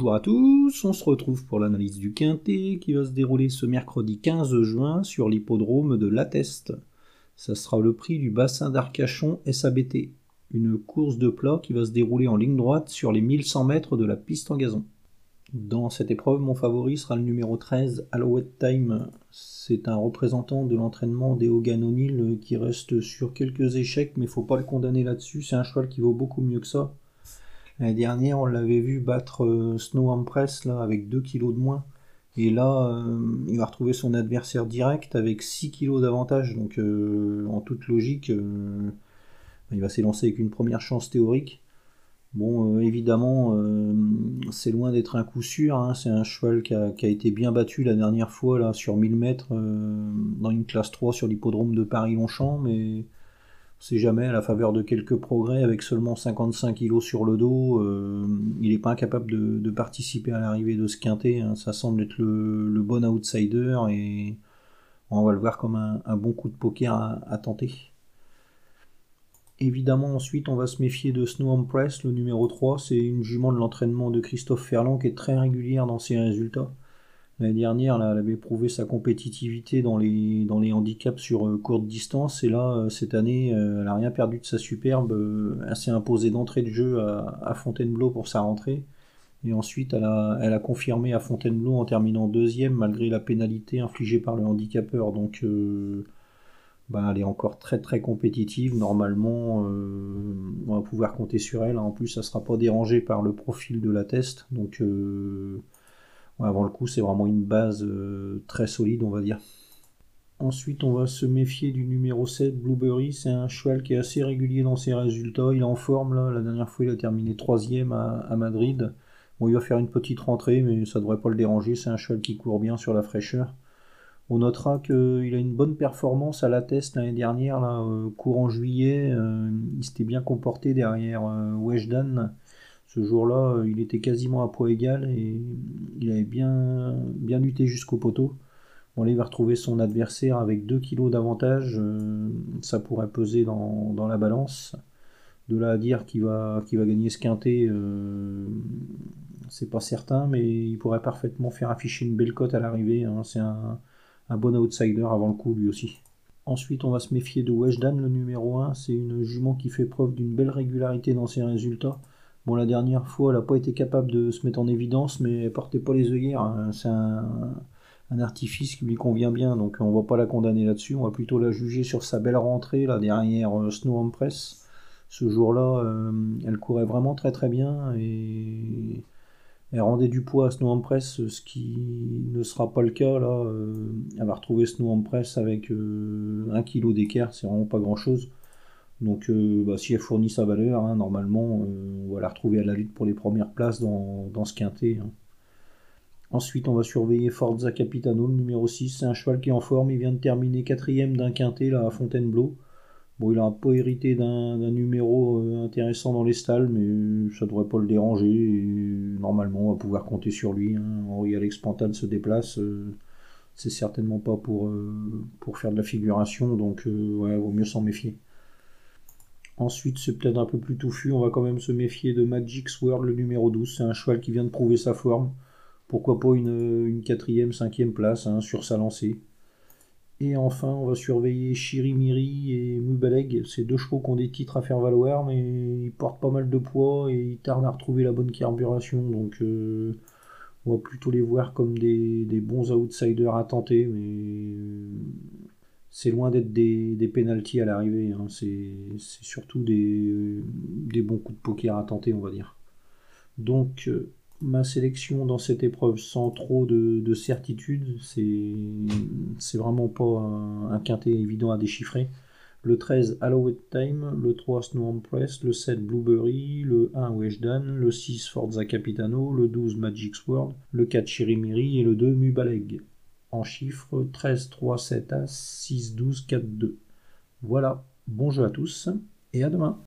Bonjour à tous, on se retrouve pour l'analyse du Quintet qui va se dérouler ce mercredi 15 juin sur l'hippodrome de Lateste. Ça sera le prix du bassin d'Arcachon SABT, une course de plat qui va se dérouler en ligne droite sur les 1100 mètres de la piste en gazon. Dans cette épreuve, mon favori sera le numéro 13, Alouette Time. C'est un représentant de l'entraînement des Hogan O'Neill qui reste sur quelques échecs, mais faut pas le condamner là-dessus. C'est un cheval qui vaut beaucoup mieux que ça. L'année dernière, on l'avait vu battre euh, Snow avec 2 kilos de moins. Et là, euh, il va retrouver son adversaire direct avec 6 kilos d'avantage. Donc, euh, en toute logique, il va s'élancer avec une première chance théorique. Bon, évidemment, c'est loin d'être un coup sûr. Hein. C'est un cheval qui a, qui a, été bien battu la dernière fois là, sur 1000 mètres dans une classe 3 sur l'hippodrome de Paris-Longchamp. Mais sait jamais, à la faveur de quelques progrès, avec seulement 55 kg sur le dos, euh, il n'est pas incapable de, participer à l'arrivée de ce quintet. Hein. Ça semble être le, bon outsider et on va le voir comme un, bon coup de poker à, tenter. Évidemment, ensuite, on va se méfier de Snow Press, le numéro 3. C'est une jument de l'entraînement de Christophe Ferland qui est très régulière dans ses résultats. L'année dernière, elle avait prouvé sa compétitivité dans les, handicaps sur euh, courte distance. Et là, euh, cette année, euh, elle n'a rien perdu de sa superbe. elle s'est imposée d'entrée de jeu à, Fontainebleau pour sa rentrée. Et ensuite, elle a, elle a confirmé à Fontainebleau en terminant deuxième malgré la pénalité infligée par le handicapeur. Donc, bah, elle est encore très très compétitive. Normalement, on va pouvoir compter sur elle. En plus, ça ne sera pas dérangé par le profil de la test. Donc, avant le coup, c'est vraiment une base euh, très solide, on va dire. Ensuite, on va se méfier du numéro 7, Blueberry. C'est un cheval qui est assez régulier dans ses résultats. Il est en forme, là. La dernière fois, il a terminé troisième à, à Madrid. Bon, il va faire une petite rentrée, mais ça ne devrait pas le déranger. C'est un cheval qui court bien sur la fraîcheur. On notera qu'il a une bonne performance à la test l'année dernière, là, euh, courant juillet. Euh, il s'était bien comporté derrière Weshdan. Ce jour-là, euh, il était quasiment à poids égal et il avait bien, bien lutté jusqu'au poteau. Bon, là, il va retrouver son adversaire avec 2 kilos d'avantage. Euh, ça pourrait peser dans, la balance. De là à dire qu'il va, gagner ce quintet, euh, c'est pas certain, mais il pourrait parfaitement faire afficher une belle cote à l'arrivée. Hein. C'est un, bon outsider avant le coup, lui aussi. Ensuite, on va se méfier de Weshdan, le numéro 1. C'est une jument qui fait preuve d'une belle régularité dans ses résultats. Bon, la dernière fois, elle n'a pas été capable de se mettre en évidence, mais elle portait pas les œillères. Hein. C'est un, artifice qui lui convient bien, donc on va pas la condamner là-dessus. On va plutôt la juger sur sa belle rentrée là derrière euh, Snow Empress. Ce jour-là, euh, elle courait vraiment très très bien et elle rendait du poids à Snow Empress, ce qui ne sera pas le cas là. Euh, elle va retrouver Snow Empress avec un kilo d'équerre, c'est vraiment pas grand-chose. Donc euh, bah, si elle fournit sa valeur, hein, normalement, euh, on va la retrouver à la lutte pour les premières places dans, ce quintet. Hein. Ensuite, on va surveiller Forza Capitano, le numéro 6. C'est un cheval qui est en forme. Il vient de terminer quatrième d'un quintet à Fontainebleau. Bon, il n'a pas hérité d'un numéro euh, intéressant dans les stalles, mais ça ne devrait pas le déranger. normalement, on va pouvoir compter sur lui. Hein. Henri Alex Pantane se déplace. c'est certainement pas pour, faire de la figuration, donc ouais, vaut mieux s'en méfier. Ensuite, c'est peut-être un peu plus touffu. On va quand même se méfier de Magic Sword, le numéro 12. C'est un cheval qui vient de prouver sa forme. Pourquoi pas une, quatrième, cinquième place hein, sur sa lancée. Et enfin, on va surveiller Chirimiri et Mubaleg. C'est deux chevaux qui ont des titres à faire valoir, mais ils portent pas mal de poids et ils tardent à retrouver la bonne carburation. Donc, euh, on va plutôt les voir comme des, bons outsiders à tenter. C'est loin d'être des, des pénalties à l'arrivée. Hein. C'est surtout des, des, bons coups de poker à tenter, on va dire. Donc, euh, ma sélection dans cette épreuve sans trop de, certitude, c'est vraiment pas un, quintet évident à déchiffrer. Le 13 Halloween Time, le 3 Snow Press, le 7 Blueberry, le 1 Weshdan, le 6 Forza Capitano, le 12 Magic Sword, le 4 Chirimiri et le 2 Mubaleg en chiffres 13, 3, 7 As, 6, 12, 4, 2. Voilà, bon jeu à tous et à demain.